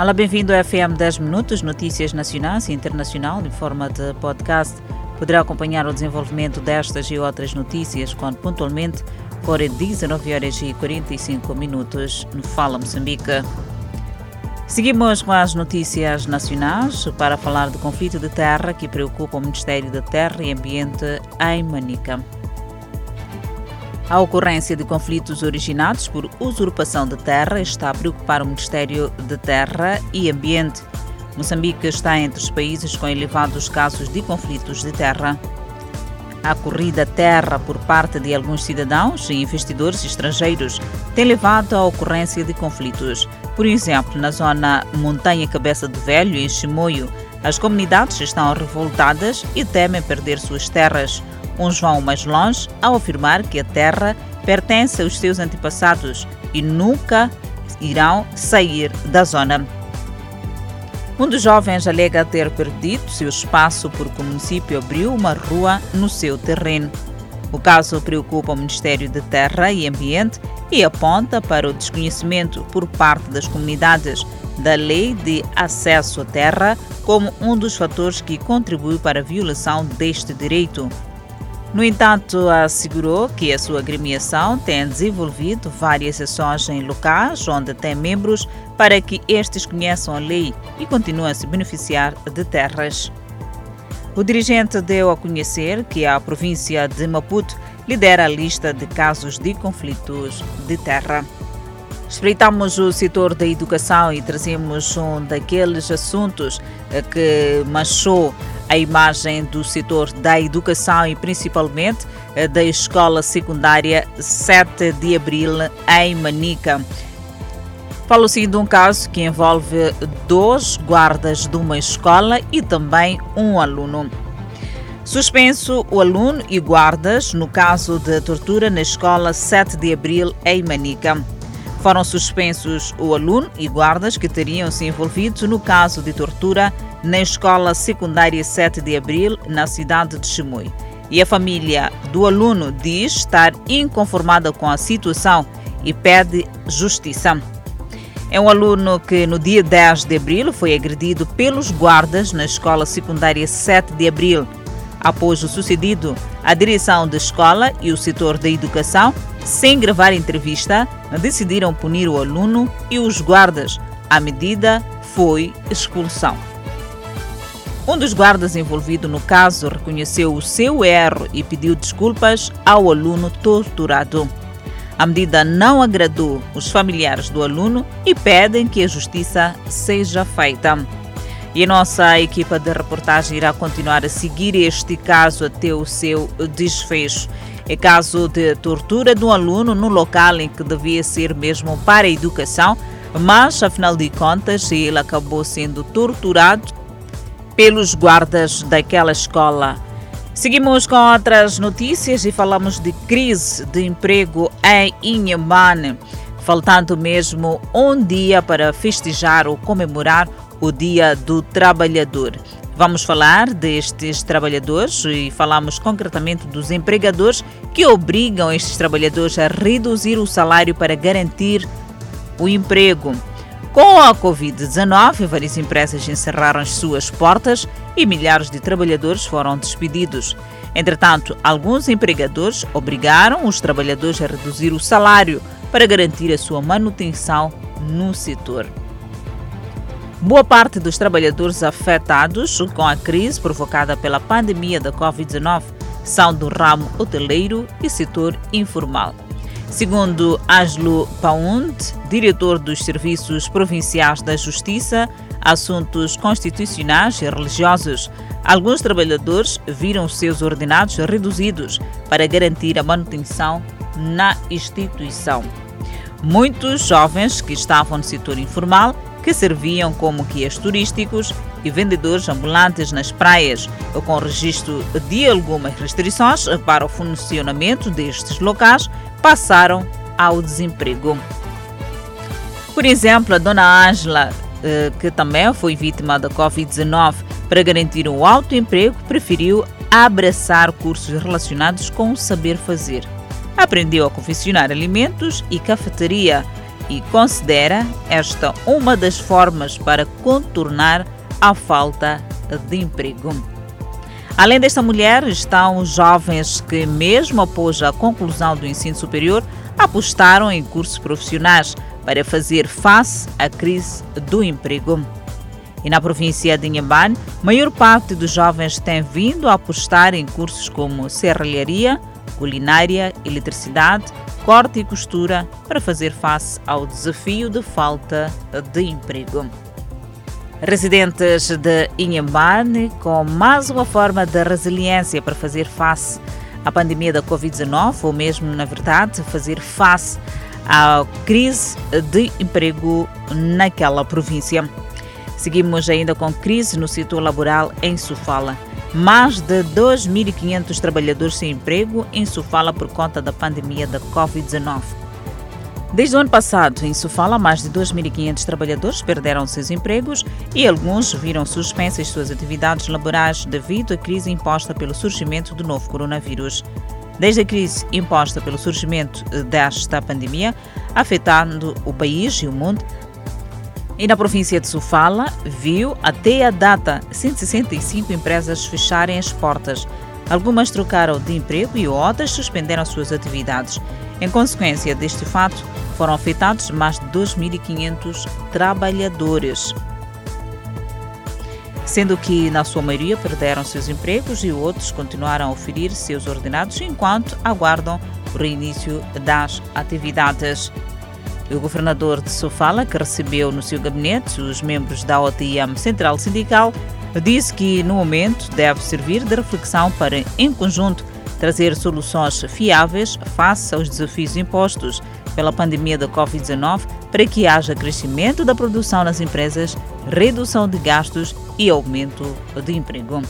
Olá, bem-vindo ao FM 10 Minutos, notícias nacionais e internacional em forma de podcast. Poderá acompanhar o desenvolvimento destas e outras notícias quando pontualmente for 19 horas e 45 minutos no Fala Moçambique. Seguimos com as notícias nacionais para falar do conflito de terra que preocupa o Ministério da Terra e Ambiente em Manica. A ocorrência de conflitos originados por usurpação de terra está a preocupar o Ministério de Terra e Ambiente. Moçambique está entre os países com elevados casos de conflitos de terra. A corrida terra por parte de alguns cidadãos e investidores estrangeiros tem levado à ocorrência de conflitos. Por exemplo, na zona Montanha Cabeça do Velho, em Chimoio, as comunidades estão revoltadas e temem perder suas terras. Uns vão mais longe ao afirmar que a terra pertence aos seus antepassados e nunca irão sair da zona. Um dos jovens alega ter perdido seu espaço porque o município abriu uma rua no seu terreno. O caso preocupa o Ministério de Terra e Ambiente e aponta para o desconhecimento por parte das comunidades da lei de acesso à terra como um dos fatores que contribui para a violação deste direito. No entanto, assegurou que a sua agremiação tem desenvolvido várias sessões em locais onde tem membros para que estes conheçam a lei e continuem a se beneficiar de terras. O dirigente deu a conhecer que a província de Maputo lidera a lista de casos de conflitos de terra. Espreitamos o setor da educação e trazemos um daqueles assuntos que manchou a imagem do setor da educação e principalmente eh, da escola secundária 7 de abril em Manica. Falo-se de um caso que envolve dois guardas de uma escola e também um aluno. Suspenso o aluno e guardas no caso de tortura na escola 7 de abril em Manica. Foram suspensos o aluno e guardas que teriam se envolvido no caso de tortura na escola secundária 7 de abril, na cidade de Chimui. E a família do aluno diz estar inconformada com a situação e pede justiça. É um aluno que no dia 10 de abril foi agredido pelos guardas na escola secundária 7 de abril. Após o sucedido, a direção da escola e o setor da educação, sem gravar entrevista, decidiram punir o aluno e os guardas. A medida foi expulsão. Um dos guardas envolvido no caso reconheceu o seu erro e pediu desculpas ao aluno torturado. A medida não agradou os familiares do aluno e pedem que a justiça seja feita. E a nossa equipa de reportagem irá continuar a seguir este caso até o seu desfecho. É caso de tortura de um aluno no local em que devia ser mesmo para a educação, mas afinal de contas ele acabou sendo torturado pelos guardas daquela escola. Seguimos com outras notícias e falamos de crise de emprego em Inhambane, faltando mesmo um dia para festejar ou comemorar o Dia do Trabalhador. Vamos falar destes trabalhadores e falamos concretamente dos empregadores que obrigam estes trabalhadores a reduzir o salário para garantir o emprego. Com a Covid-19, várias empresas encerraram as suas portas e milhares de trabalhadores foram despedidos. Entretanto, alguns empregadores obrigaram os trabalhadores a reduzir o salário para garantir a sua manutenção no setor. Boa parte dos trabalhadores afetados com a crise provocada pela pandemia da Covid-19 são do ramo hoteleiro e setor informal. Segundo Aslo Paund, diretor dos Serviços Provinciais da Justiça, Assuntos Constitucionais e Religiosos, alguns trabalhadores viram seus ordenados reduzidos para garantir a manutenção na instituição. Muitos jovens que estavam no setor informal, que serviam como guias turísticos e vendedores ambulantes nas praias, com registro de algumas restrições para o funcionamento destes locais, passaram ao desemprego. Por exemplo, a dona Ângela, eh, que também foi vítima da Covid-19, para garantir um alto emprego, preferiu abraçar cursos relacionados com o saber fazer. Aprendeu a confeccionar alimentos e cafeteria. E considera esta uma das formas para contornar a falta de emprego. Além desta mulher, estão os jovens que, mesmo após a conclusão do ensino superior, apostaram em cursos profissionais para fazer face à crise do emprego. E na província de Inhambane, maior parte dos jovens tem vindo a apostar em cursos como serralharia, culinária, eletricidade, corte e costura para fazer face ao desafio de falta de emprego. Residentes de Inhambane, com mais uma forma de resiliência para fazer face à pandemia da Covid-19, ou mesmo, na verdade, fazer face à crise de emprego naquela província. Seguimos ainda com crise no setor laboral em Sofala. Mais de 2.500 trabalhadores sem emprego em Sofala por conta da pandemia da Covid-19. Desde o ano passado, em Sofala, mais de 2.500 trabalhadores perderam seus empregos e alguns viram suspensas suas atividades laborais devido à crise imposta pelo surgimento do novo coronavírus. Desde a crise imposta pelo surgimento desta pandemia, afetando o país e o mundo, e na província de Sofala, viu até a data 165 empresas fecharem as portas. Algumas trocaram de emprego e outras suspenderam suas atividades. Em consequência deste fato, foram afetados mais de 2.500 trabalhadores, sendo que, na sua maioria, perderam seus empregos e outros continuaram a oferir seus ordenados enquanto aguardam o reinício das atividades. O governador de Sofala, que recebeu no seu gabinete os membros da OTM Central Sindical, disse que, no momento, deve servir de reflexão para, em conjunto, trazer soluções fiáveis face aos desafios impostos pela pandemia da Covid-19 para que haja crescimento da produção nas empresas, redução de gastos e aumento de emprego.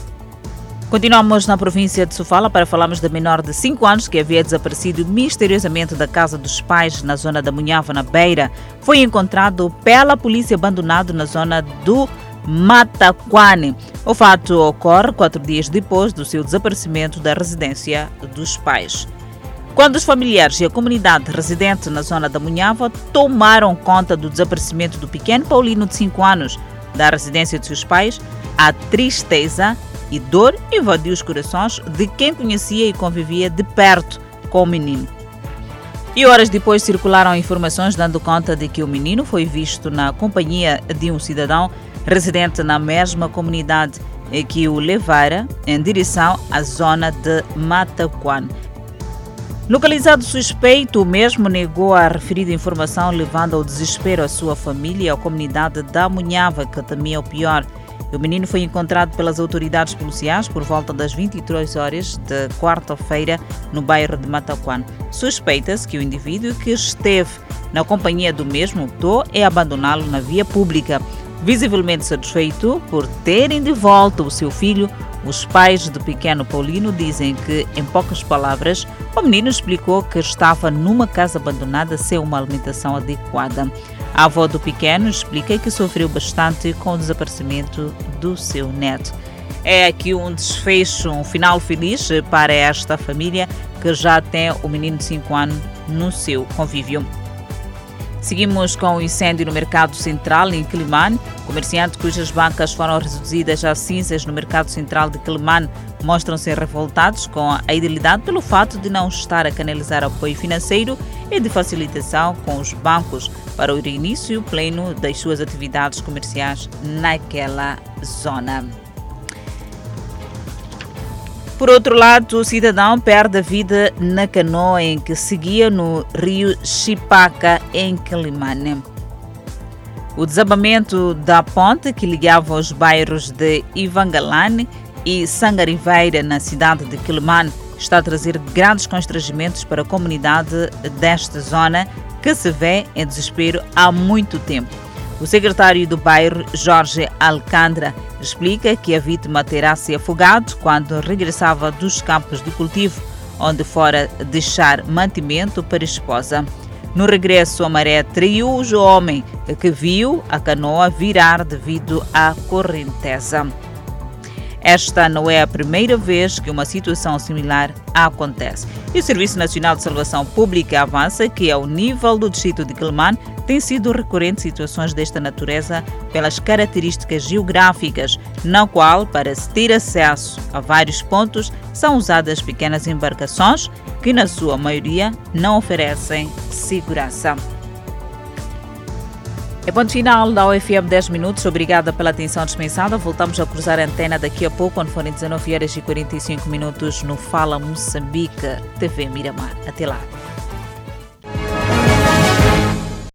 Continuamos na província de Sofala para falarmos da menor de 5 anos que havia desaparecido misteriosamente da casa dos pais na zona da Munhava, na Beira. Foi encontrado pela polícia abandonado na zona do Mataquane. O fato ocorre quatro dias depois do seu desaparecimento da residência dos pais. Quando os familiares e a comunidade residente na zona da Munhava tomaram conta do desaparecimento do pequeno Paulino de 5 anos da residência de seus pais, a tristeza e dor invadiu os corações de quem conhecia e convivia de perto com o menino. E horas depois circularam informações dando conta de que o menino foi visto na companhia de um cidadão residente na mesma comunidade que o levara em direção à zona de Mataquan. Localizado suspeito, o mesmo negou a referida informação, levando ao desespero a sua família e a comunidade da Munhava, que temia o pior. O menino foi encontrado pelas autoridades policiais por volta das 23 horas de quarta-feira no bairro de Mataquan. Suspeita-se que o indivíduo que esteve na companhia do mesmo optou em abandoná-lo na via pública. Visivelmente satisfeito por terem de volta o seu filho, os pais do pequeno Paulino dizem que, em poucas palavras, o menino explicou que estava numa casa abandonada sem uma alimentação adequada. A avó do pequeno explica que sofreu bastante com o desaparecimento do seu neto. É aqui um desfecho, um final feliz para esta família que já tem o menino de 5 anos no seu convívio. Seguimos com o incêndio no Mercado Central, em Quilimane. Comerciantes cujas bancas foram reduzidas a cinzas no Mercado Central de Quilimane mostram-se revoltados com a idealidade pelo fato de não estar a canalizar apoio financeiro e de facilitação com os bancos para o início pleno das suas atividades comerciais naquela zona. Por outro lado, o cidadão perde a vida na canoa em que seguia no rio Chipaca, em Quilimane. O desabamento da ponte que ligava os bairros de Ivangalane e Sangariveira, na cidade de Quilimane, está a trazer grandes constrangimentos para a comunidade desta zona que se vê em desespero há muito tempo. O secretário do bairro, Jorge Alcântara, explica que a vítima terá se afogado quando regressava dos campos de cultivo, onde fora deixar mantimento para a esposa. No regresso, a maré traiu o homem que viu a canoa virar devido à correnteza. Esta não é a primeira vez que uma situação similar acontece. E o Serviço Nacional de Salvação Pública avança que, ao nível do distrito de Quelimane, tem sido recorrente situações desta natureza pelas características geográficas, na qual, para se ter acesso a vários pontos, são usadas pequenas embarcações que, na sua maioria, não oferecem segurança. É ponto final da UFM 10 minutos. Obrigada pela atenção dispensada. Voltamos a cruzar a antena daqui a pouco, quando forem 19 horas e 45 minutos, no Fala Moçambique TV Miramar. Até lá.